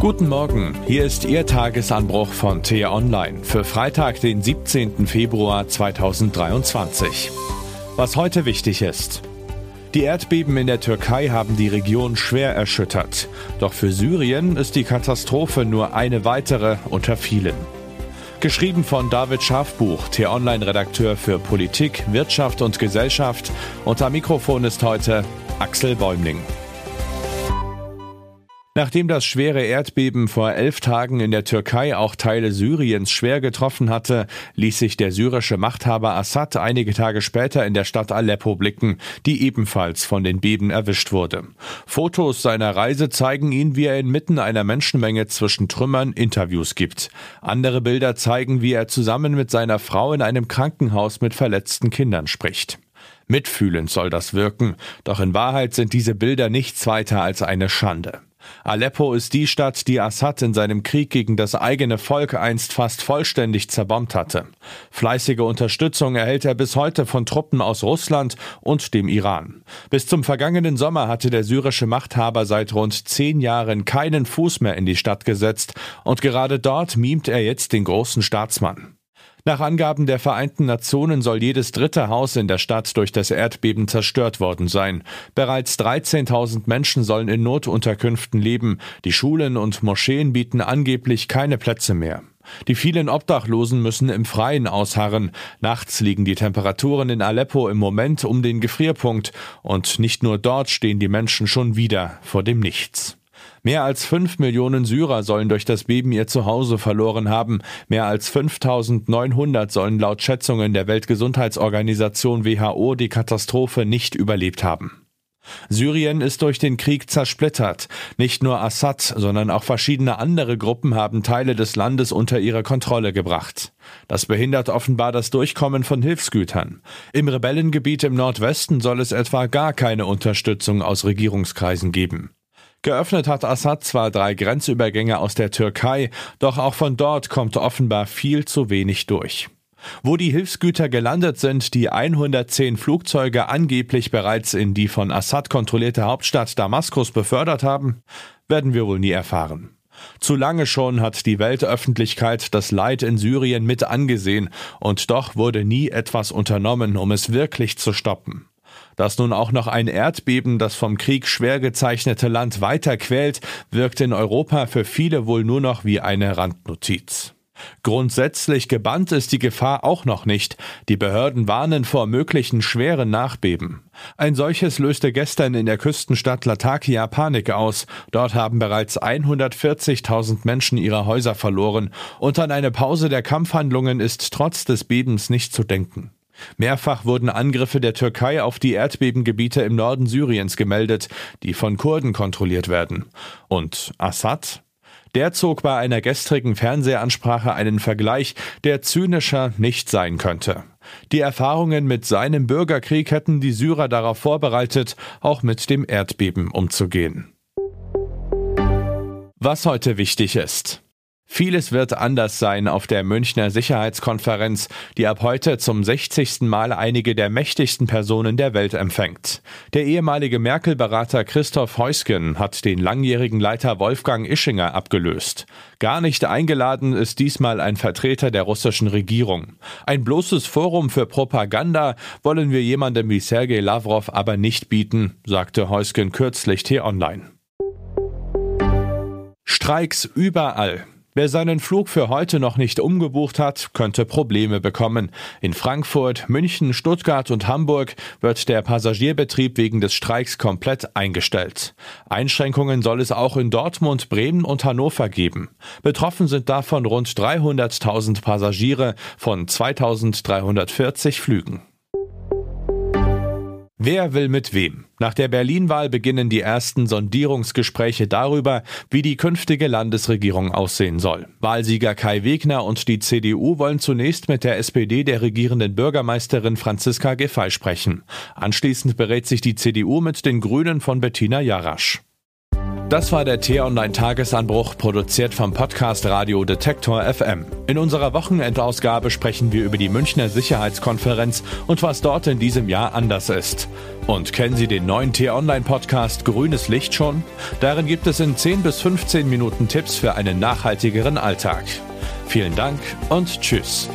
Guten Morgen, hier ist Ihr Tagesanbruch von T-Online für Freitag, den 17. Februar 2023. Was heute wichtig ist. Die Erdbeben in der Türkei haben die Region schwer erschüttert. Doch für Syrien ist die Katastrophe nur eine weitere unter vielen. Geschrieben von David Schafbuch, T-Online-Redakteur für Politik, Wirtschaft und Gesellschaft. Am Mikrofon ist heute Axel Bäumling. Nachdem das schwere Erdbeben vor elf Tagen in der Türkei auch Teile Syriens schwer getroffen hatte, ließ sich der syrische Machthaber Assad einige Tage später in der Stadt Aleppo blicken, die ebenfalls von den Beben erwischt wurde. Fotos seiner Reise zeigen ihn, wie er inmitten einer Menschenmenge zwischen Trümmern Interviews gibt. Andere Bilder zeigen, wie er zusammen mit seiner Frau in einem Krankenhaus mit verletzten Kindern spricht. Mitfühlend soll das wirken, doch in Wahrheit sind diese Bilder nichts weiter als eine Schande. Aleppo ist die Stadt, die Assad in seinem Krieg gegen das eigene Volk einst fast vollständig zerbombt hatte. Fleißige Unterstützung erhält er bis heute von Truppen aus Russland und dem Iran. Bis zum vergangenen Sommer hatte der syrische Machthaber seit rund zehn Jahren keinen Fuß mehr in die Stadt gesetzt und gerade dort mimt er jetzt den großen Staatsmann. Nach Angaben der Vereinten Nationen soll jedes dritte Haus in der Stadt durch das Erdbeben zerstört worden sein. Bereits 13.000 Menschen sollen in Notunterkünften leben. Die Schulen und Moscheen bieten angeblich keine Plätze mehr. Die vielen Obdachlosen müssen im Freien ausharren. Nachts liegen die Temperaturen in Aleppo im Moment um den Gefrierpunkt und nicht nur dort stehen die Menschen schon wieder vor dem Nichts. Mehr als fünf Millionen Syrer sollen durch das Beben ihr Zuhause verloren haben. Mehr als 5900 sollen laut Schätzungen der Weltgesundheitsorganisation WHO die Katastrophe nicht überlebt haben. Syrien ist durch den Krieg zersplittert. Nicht nur Assad, sondern auch verschiedene andere Gruppen haben Teile des Landes unter ihre Kontrolle gebracht. Das behindert offenbar das Durchkommen von Hilfsgütern. Im Rebellengebiet im Nordwesten soll es etwa gar keine Unterstützung aus Regierungskreisen geben. Geöffnet hat Assad zwar drei Grenzübergänge aus der Türkei, doch auch von dort kommt offenbar viel zu wenig durch. Wo die Hilfsgüter gelandet sind, die 110 Flugzeuge angeblich bereits in die von Assad kontrollierte Hauptstadt Damaskus befördert haben, werden wir wohl nie erfahren. Zu lange schon hat die Weltöffentlichkeit das Leid in Syrien mit angesehen, und doch wurde nie etwas unternommen, um es wirklich zu stoppen. Dass nun auch noch ein Erdbeben das vom Krieg schwer gezeichnete Land weiter quält, wirkt in Europa für viele wohl nur noch wie eine Randnotiz. Grundsätzlich gebannt ist die Gefahr auch noch nicht. Die Behörden warnen vor möglichen schweren Nachbeben. Ein solches löste gestern in der Küstenstadt Latakia Panik aus. Dort haben bereits 140.000 Menschen ihre Häuser verloren und an eine Pause der Kampfhandlungen ist trotz des Bebens nicht zu denken. Mehrfach wurden Angriffe der Türkei auf die Erdbebengebiete im Norden Syriens gemeldet, die von Kurden kontrolliert werden. Und Assad? Der zog bei einer gestrigen Fernsehansprache einen Vergleich, der zynischer nicht sein könnte. Die Erfahrungen mit seinem Bürgerkrieg hätten die Syrer darauf vorbereitet, auch mit dem Erdbeben umzugehen. Was heute wichtig ist. Vieles wird anders sein auf der Münchner Sicherheitskonferenz, die ab heute zum 60. Mal einige der mächtigsten Personen der Welt empfängt. Der ehemalige Merkel-Berater Christoph Heusgen hat den langjährigen Leiter Wolfgang Ischinger abgelöst. Gar nicht eingeladen ist diesmal ein Vertreter der russischen Regierung. Ein bloßes Forum für Propaganda wollen wir jemandem wie Sergei Lavrov aber nicht bieten, sagte Heusgen kürzlich T-Online. Streiks überall. Wer seinen Flug für heute noch nicht umgebucht hat, könnte Probleme bekommen. In Frankfurt, München, Stuttgart und Hamburg wird der Passagierbetrieb wegen des Streiks komplett eingestellt. Einschränkungen soll es auch in Dortmund, Bremen und Hannover geben. Betroffen sind davon rund 300.000 Passagiere von 2340 Flügen. Wer will mit wem? Nach der Berlin-Wahl beginnen die ersten Sondierungsgespräche darüber, wie die künftige Landesregierung aussehen soll. Wahlsieger Kai Wegner und die CDU wollen zunächst mit der SPD der regierenden Bürgermeisterin Franziska Giffey sprechen. Anschließend berät sich die CDU mit den Grünen von Bettina Jarasch. Das war der T-Online-Tagesanbruch, produziert vom Podcast Radio Detektor FM. In unserer Wochenendausgabe sprechen wir über die Münchner Sicherheitskonferenz und was dort in diesem Jahr anders ist. Und kennen Sie den neuen T-Online-Podcast Grünes Licht schon? Darin gibt es in 10 bis 15 Minuten Tipps für einen nachhaltigeren Alltag. Vielen Dank und Tschüss.